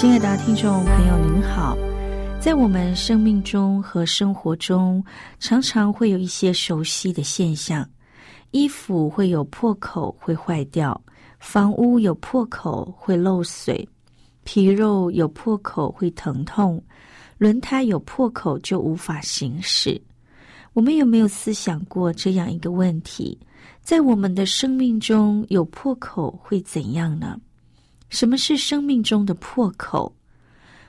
亲爱的听众朋友，您好！在我们生命中和生活中，常常会有一些熟悉的现象：衣服会有破口，会坏掉；房屋有破口，会漏水；皮肉有破口，会疼痛；轮胎有破口，就无法行驶。我们有没有思想过这样一个问题：在我们的生命中有破口会怎样呢？什么是生命中的破口？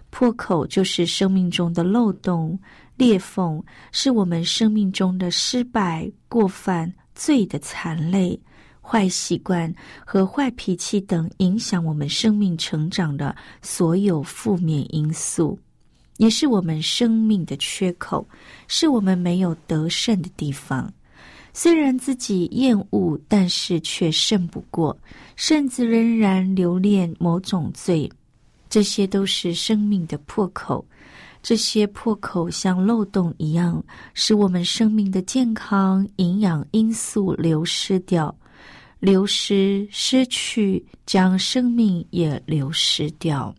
破口就是生命中的漏洞、裂缝，是我们生命中的失败、过犯、罪的残累、坏习惯和坏脾气等影响我们生命成长的所有负面因素，也是我们生命的缺口，是我们没有得胜的地方。虽然自己厌恶，但是却胜不过，甚至仍然留恋某种罪。这些都是生命的破口，这些破口像漏洞一样，使我们生命的健康、营养因素流失掉，流失、失去，将生命也流失掉。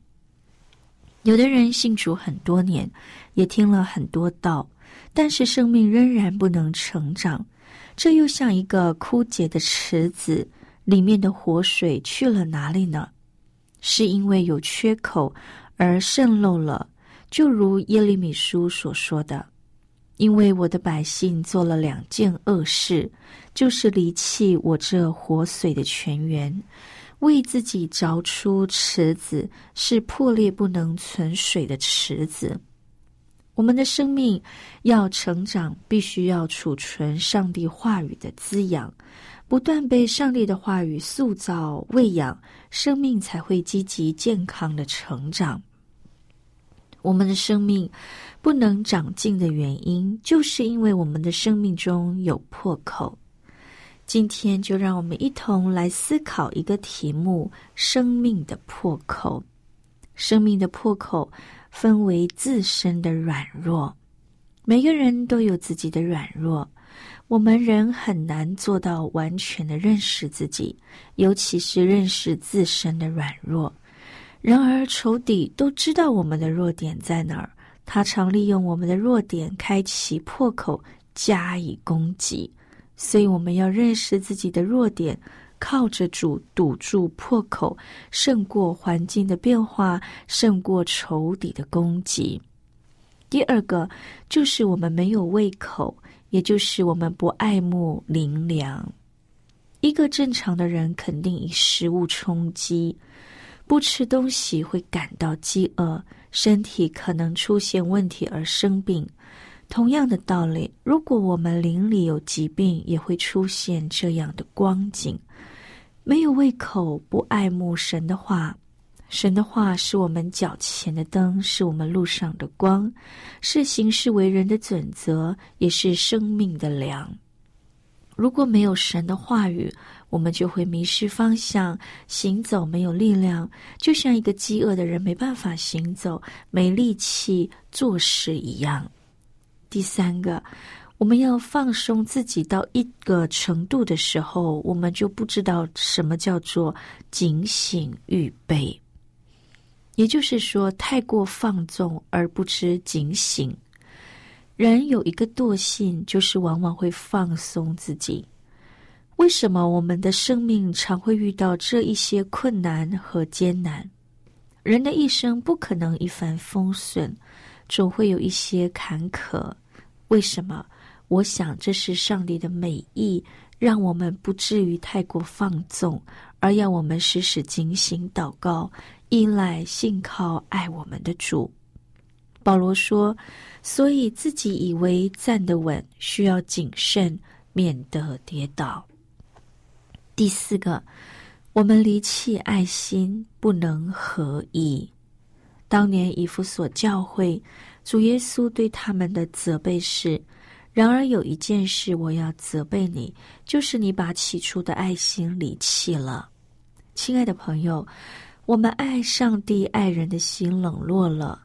有的人信主很多年，也听了很多道，但是生命仍然不能成长。这又像一个枯竭的池子，里面的活水去了哪里呢？是因为有缺口而渗漏了，就如耶利米书所说的：“因为我的百姓做了两件恶事，就是离弃我这活水的泉源，为自己凿出池子，是破裂不能存水的池子。”我们的生命要成长，必须要储存上帝话语的滋养，不断被上帝的话语塑造、喂养，生命才会积极健康的成长。我们的生命不能长进的原因，就是因为我们的生命中有破口。今天就让我们一同来思考一个题目：生命的破口。生命的破口。分为自身的软弱，每个人都有自己的软弱。我们人很难做到完全的认识自己，尤其是认识自身的软弱。然而，仇敌都知道我们的弱点在哪儿，他常利用我们的弱点开启破口，加以攻击。所以，我们要认识自己的弱点。靠着主堵住破口，胜过环境的变化，胜过仇敌的攻击。第二个就是我们没有胃口，也就是我们不爱慕灵粮。一个正常的人肯定以食物充饥，不吃东西会感到饥饿，身体可能出现问题而生病。同样的道理，如果我们灵里有疾病，也会出现这样的光景。没有胃口，不爱慕神的话。神的话是我们脚前的灯，是我们路上的光，是行事为人的准则，也是生命的粮。如果没有神的话语，我们就会迷失方向，行走没有力量，就像一个饥饿的人没办法行走、没力气做事一样。第三个。我们要放松自己到一个程度的时候，我们就不知道什么叫做警醒预备。也就是说，太过放纵而不知警醒。人有一个惰性，就是往往会放松自己。为什么我们的生命常会遇到这一些困难和艰难？人的一生不可能一帆风顺，总会有一些坎坷。为什么？我想这是上帝的美意，让我们不至于太过放纵，而要我们时时警醒祷告，依赖信靠爱我们的主。保罗说：“所以自己以为站得稳，需要谨慎，免得跌倒。”第四个，我们离弃爱心，不能合一。当年以弗所教会，主耶稣对他们的责备是：“然而有一件事我要责备你，就是你把起初的爱心离弃了。”亲爱的朋友，我们爱上帝、爱人的心冷落了。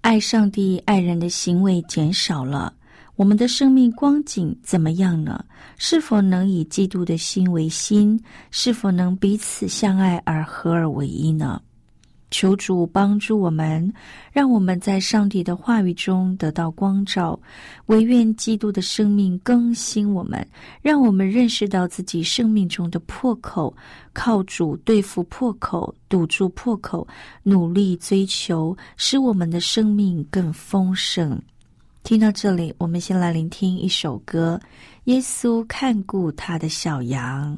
爱上帝、爱人的行为减少了，我们的生命光景怎么样呢？是否能以基督的心为心？是否能彼此相爱而合而为一呢？求主帮助我们，让我们在上帝的话语中得到光照。唯愿基督的生命更新我们，让我们认识到自己生命中的破口，靠主对付破口，堵住破口，努力追求，使我们的生命更丰盛。听到这里，我们先来聆听一首歌：《耶稣看顾他的小羊》。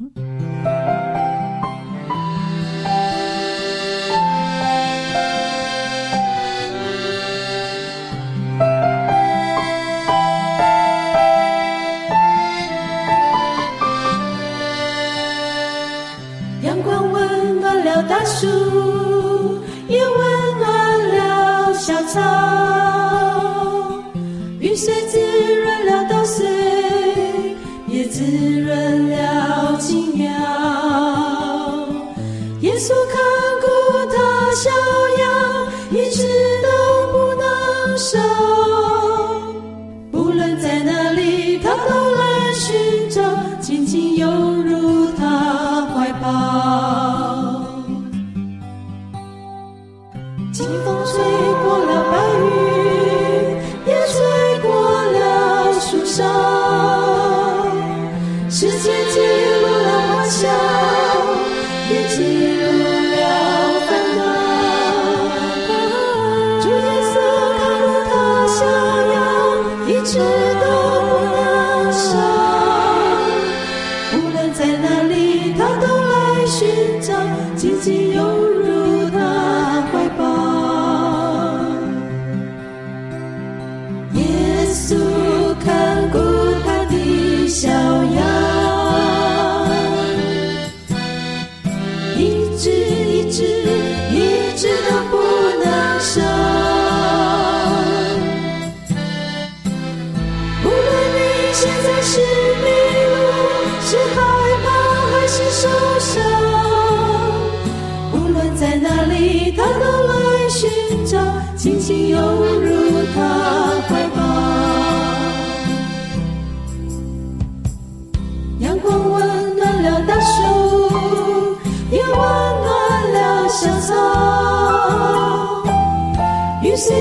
树也温暖了小草，雨水滋润了稻穗，也滋润了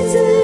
子。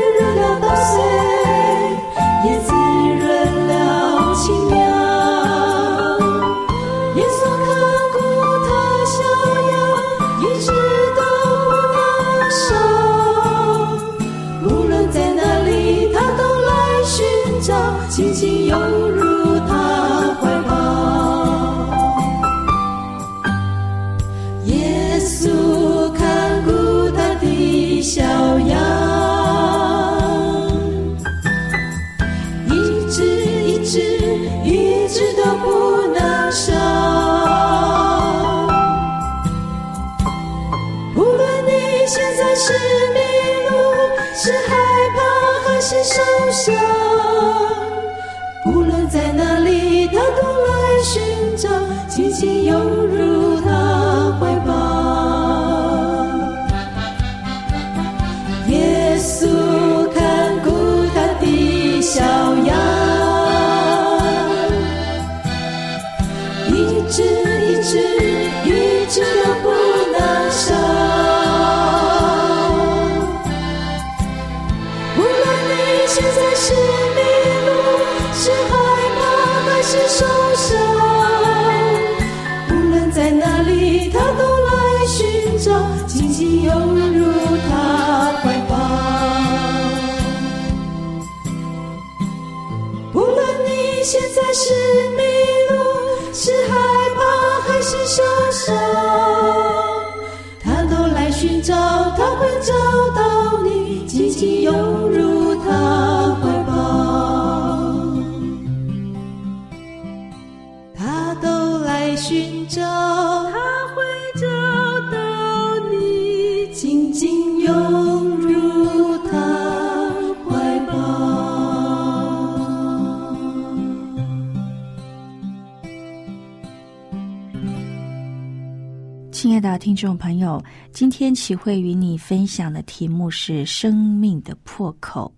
众朋友，今天启慧与你分享的题目是“生命的破口”。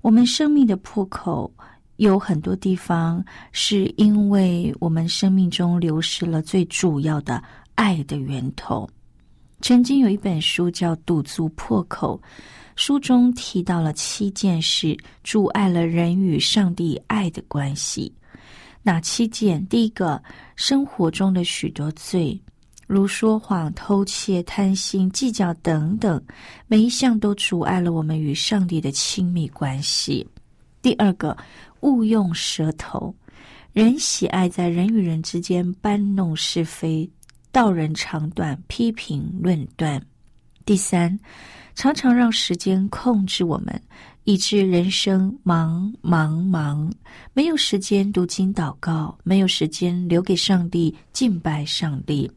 我们生命的破口有很多地方，是因为我们生命中流失了最主要的爱的源头。曾经有一本书叫《堵足破口》，书中提到了七件事阻碍了人与上帝爱的关系。哪七件？第一个，生活中的许多罪。如说谎、偷窃、贪心、计较等等，每一项都阻碍了我们与上帝的亲密关系。第二个，误用舌头，人喜爱在人与人之间搬弄是非、道人长短、批评论断。第三，常常让时间控制我们，以致人生忙忙忙，没有时间读经祷告，没有时间留给上帝敬拜上帝。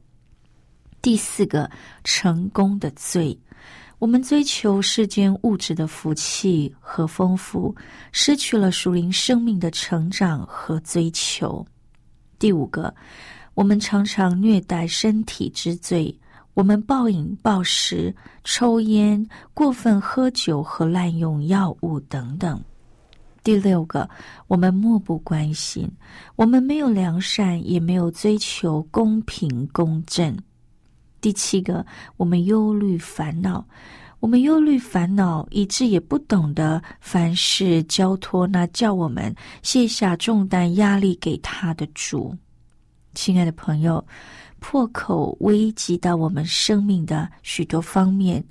第四个，成功的罪，我们追求世间物质的福气和丰富，失去了属灵生命的成长和追求。第五个，我们常常虐待身体之罪，我们暴饮暴食、抽烟、过分喝酒和滥用药物等等。第六个，我们漠不关心，我们没有良善，也没有追求公平公正。第七个，我们忧虑烦恼，我们忧虑烦恼，以致也不懂得凡事交托那叫我们卸下重担压力给他的主。亲爱的朋友，破口危及到我们生命的许多方面，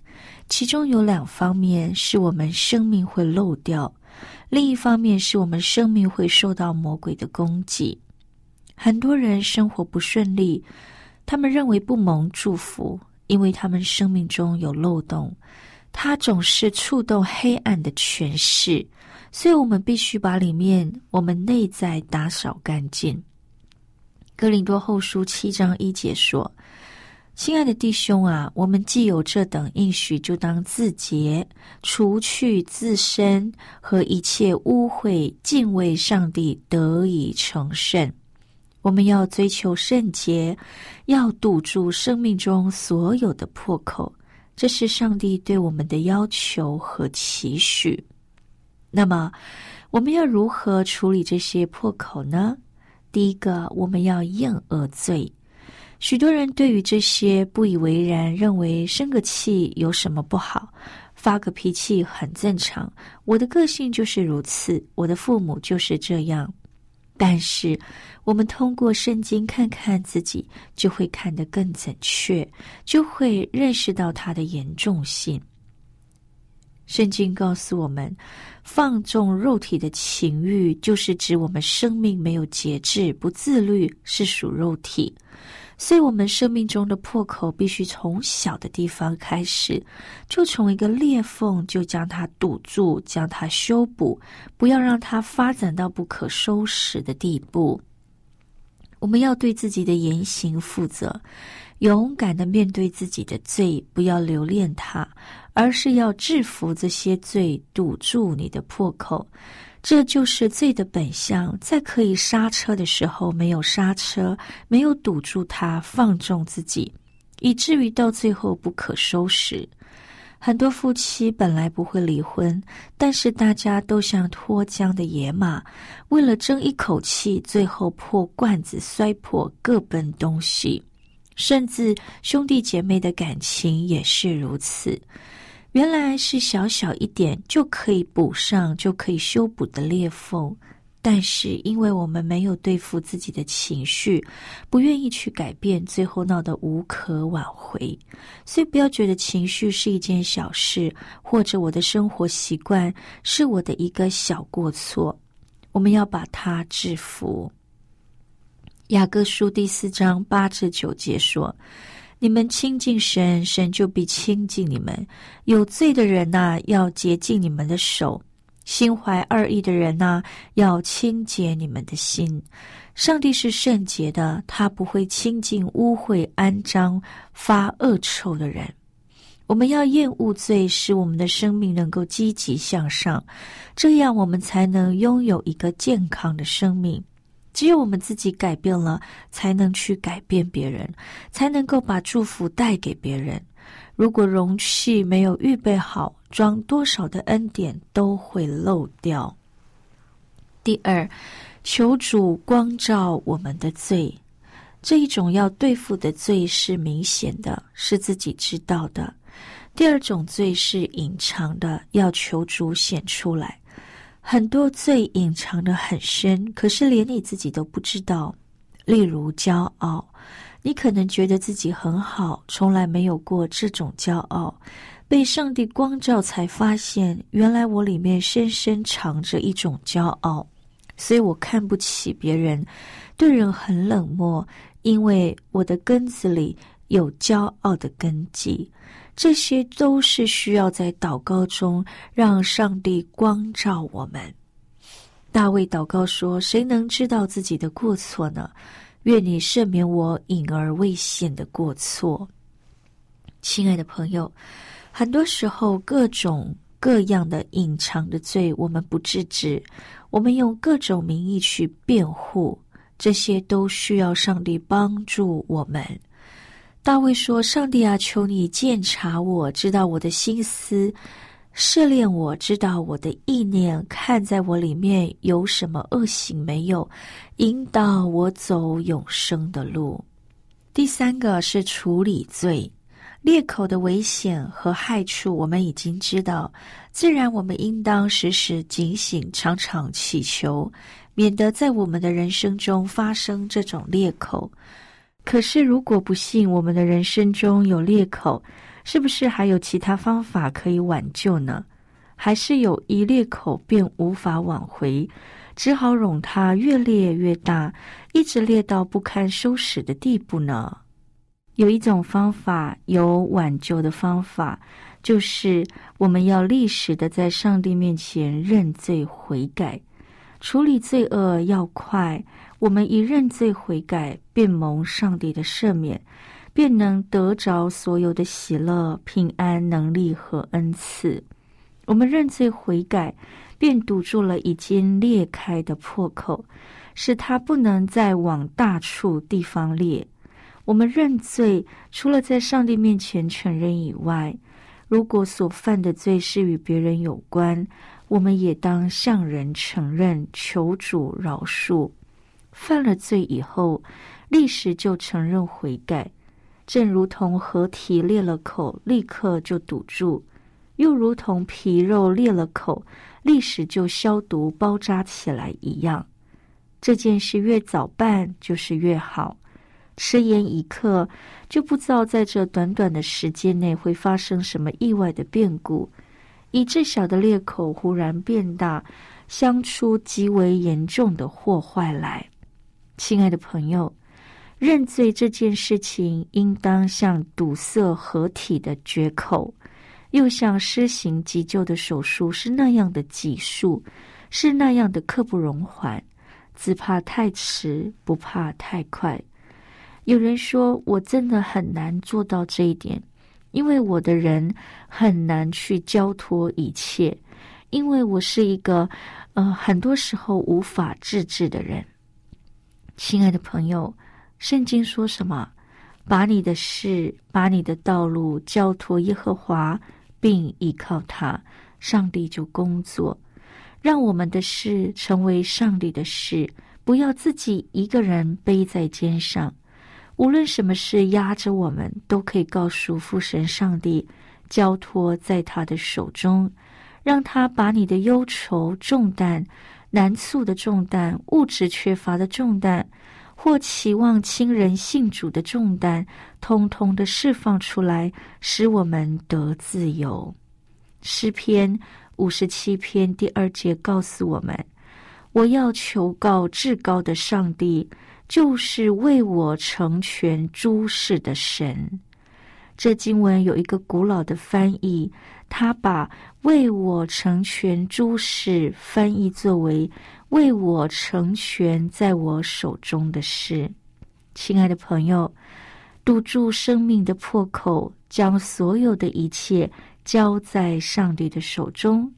其中有两方面是我们生命会漏掉，另一方面是我们生命会受到魔鬼的攻击。很多人生活不顺利。他们认为不蒙祝福，因为他们生命中有漏洞，他总是触动黑暗的权势，所以我们必须把里面我们内在打扫干净。哥林多后书七章一节说：“亲爱的弟兄啊，我们既有这等应许，就当自洁，除去自身和一切污秽，敬畏上帝，得以成圣。”我们要追求圣洁，要堵住生命中所有的破口，这是上帝对我们的要求和期许。那么，我们要如何处理这些破口呢？第一个，我们要厌恶罪。许多人对于这些不以为然，认为生个气有什么不好，发个脾气很正常。我的个性就是如此，我的父母就是这样。但是，我们通过圣经看看自己，就会看得更准确，就会认识到它的严重性。圣经告诉我们，放纵肉体的情欲，就是指我们生命没有节制、不自律，是属肉体。所以，我们生命中的破口必须从小的地方开始，就从一个裂缝就将它堵住，将它修补，不要让它发展到不可收拾的地步。我们要对自己的言行负责，勇敢的面对自己的罪，不要留恋它，而是要制服这些罪，堵住你的破口。这就是罪的本相，在可以刹车的时候没有刹车，没有堵住它，放纵自己，以至于到最后不可收拾。很多夫妻本来不会离婚，但是大家都像脱缰的野马，为了争一口气，最后破罐子摔破，各奔东西。甚至兄弟姐妹的感情也是如此。原来是小小一点就可以补上、就可以修补的裂缝，但是因为我们没有对付自己的情绪，不愿意去改变，最后闹得无可挽回。所以不要觉得情绪是一件小事，或者我的生活习惯是我的一个小过错。我们要把它制服。雅各书第四章八至九节说：“你们亲近神，神就必亲近你们。有罪的人呐，要洁净你们的手；心怀二意的人呐，要清洁你们的心。上帝是圣洁的，他不会亲近污秽、肮脏、发恶臭的人。我们要厌恶罪，使我们的生命能够积极向上，这样我们才能拥有一个健康的生命。”只有我们自己改变了，才能去改变别人，才能够把祝福带给别人。如果容器没有预备好，装多少的恩典都会漏掉。第二，求主光照我们的罪。这一种要对付的罪是明显的，是自己知道的；第二种罪是隐藏的，要求主显出来。很多罪隐藏的很深，可是连你自己都不知道。例如骄傲，你可能觉得自己很好，从来没有过这种骄傲。被上帝光照，才发现原来我里面深深藏着一种骄傲，所以我看不起别人，对人很冷漠，因为我的根子里有骄傲的根基。这些都是需要在祷告中让上帝光照我们。大卫祷告说：“谁能知道自己的过错呢？愿你赦免我隐而未现的过错。”亲爱的朋友，很多时候各种各样的隐藏的罪，我们不制止，我们用各种名义去辩护，这些都需要上帝帮助我们。大卫说：“上帝啊，求你鉴察我，知道我的心思，试炼我，知道我的意念，看在我里面有什么恶行没有，引导我走永生的路。”第三个是处理罪，裂口的危险和害处，我们已经知道，自然我们应当时时警醒，常常祈求，免得在我们的人生中发生这种裂口。可是，如果不幸我们的人生中有裂口，是不是还有其他方法可以挽救呢？还是有一裂口便无法挽回，只好容它越裂越大，一直裂到不堪收拾的地步呢？有一种方法，有挽救的方法，就是我们要立时的在上帝面前认罪悔改，处理罪恶要快。我们一认罪悔改，便蒙上帝的赦免，便能得着所有的喜乐、平安、能力和恩赐。我们认罪悔改，便堵住了已经裂开的破口，使它不能再往大处地方裂。我们认罪，除了在上帝面前承认以外，如果所犯的罪是与别人有关，我们也当向人承认，求主饶恕。犯了罪以后，立时就承认悔改，正如同河体裂了口，立刻就堵住；又如同皮肉裂了口，立时就消毒包扎起来一样。这件事越早办，就是越好。迟延一刻，就不知道在这短短的时间内会发生什么意外的变故，以致小的裂口忽然变大，相出极为严重的祸坏来。亲爱的朋友，认罪这件事情，应当像堵塞合体的绝口，又像施行急救的手术，是那样的急速，是那样的刻不容缓。只怕太迟，不怕太快。有人说，我真的很难做到这一点，因为我的人很难去交托一切，因为我是一个，呃，很多时候无法自制的人。亲爱的朋友，圣经说什么？把你的事、把你的道路交托耶和华，并依靠他，上帝就工作。让我们的事成为上帝的事，不要自己一个人背在肩上。无论什么事压着我们，都可以告诉父神上帝，交托在他的手中，让他把你的忧愁重担。难处的重担、物质缺乏的重担，或期望亲人信主的重担，通通的释放出来，使我们得自由。诗篇五十七篇第二节告诉我们：我要求告至高的上帝，就是为我成全诸事的神。这经文有一个古老的翻译，他把“为我成全诸事”翻译作为“为我成全在我手中的事”。亲爱的朋友，堵住生命的破口，将所有的一切交在上帝的手中。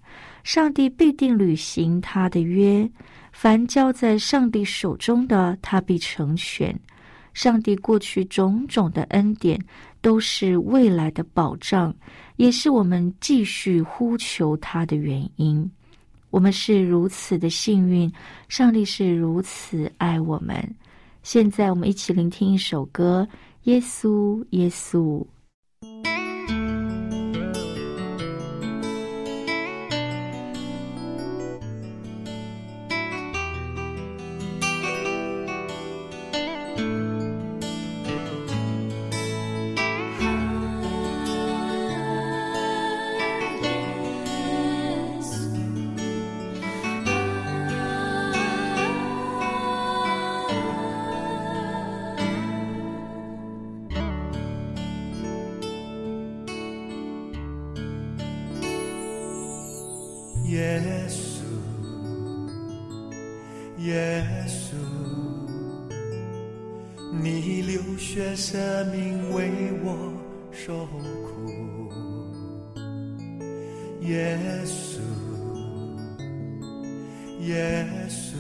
上帝必定履行他的约，凡交在上帝手中的，他必成全。上帝过去种种的恩典，都是未来的保障，也是我们继续呼求他的原因。我们是如此的幸运，上帝是如此爱我们。现在，我们一起聆听一首歌：耶稣，耶稣。耶稣，耶稣，你流血舍命为我受苦。耶稣，耶稣，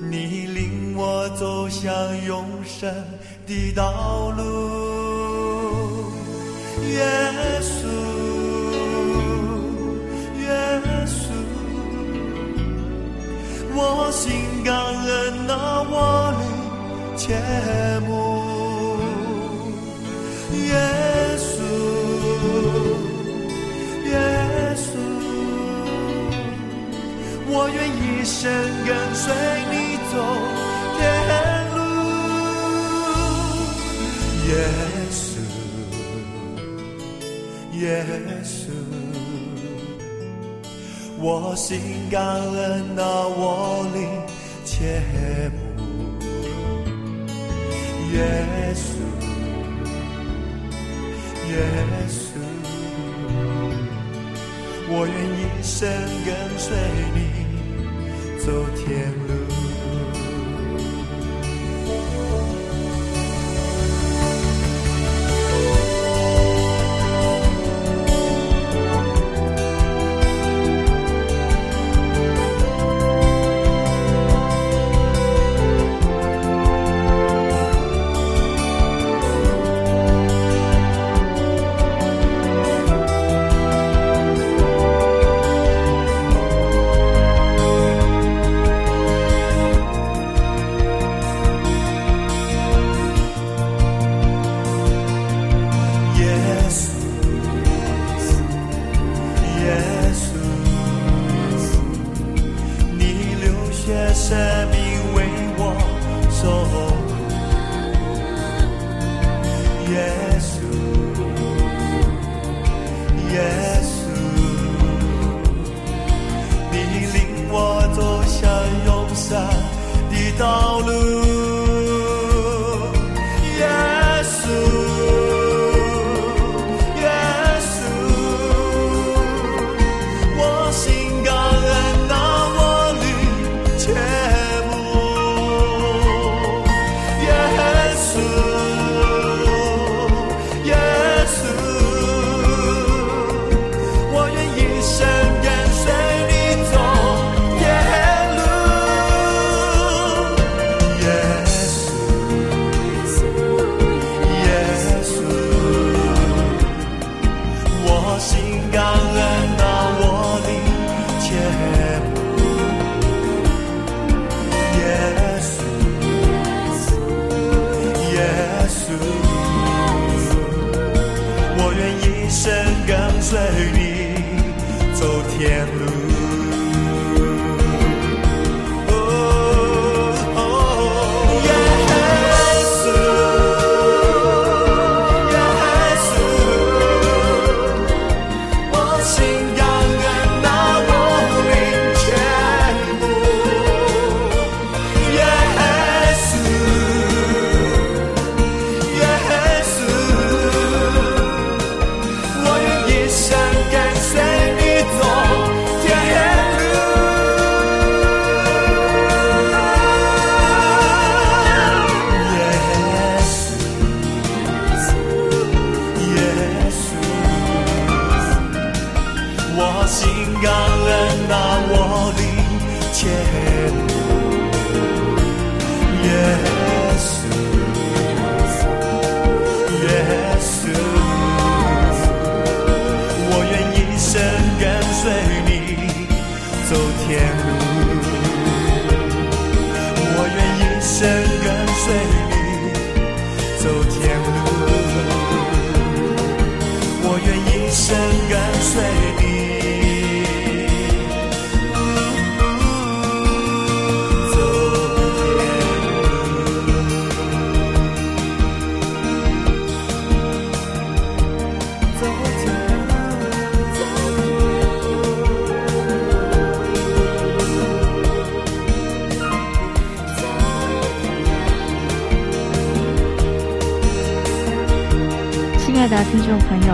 你领我走向永生的道路。耶稣，切慕。耶稣，耶稣，我愿一生跟随你走天路。耶稣，耶稣，我心感恩那我灵切慕。耶稣。耶稣，我愿一生跟随你走天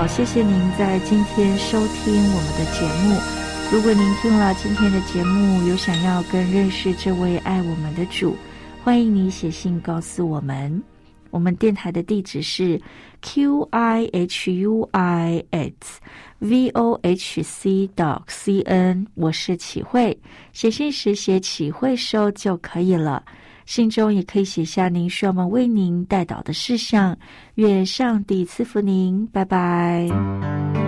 众朋友，谢谢您在今天收听我们的节目。如果您听了今天的节目，有想要更认识这位爱我们的主，欢迎你写信告诉我们。我们电台的地址是 q i h u i s v o h c dot c n，我是启慧。写信时写启慧收就可以了。信中也可以写下您需要我们为您带导的事项。愿上帝赐福您，拜拜。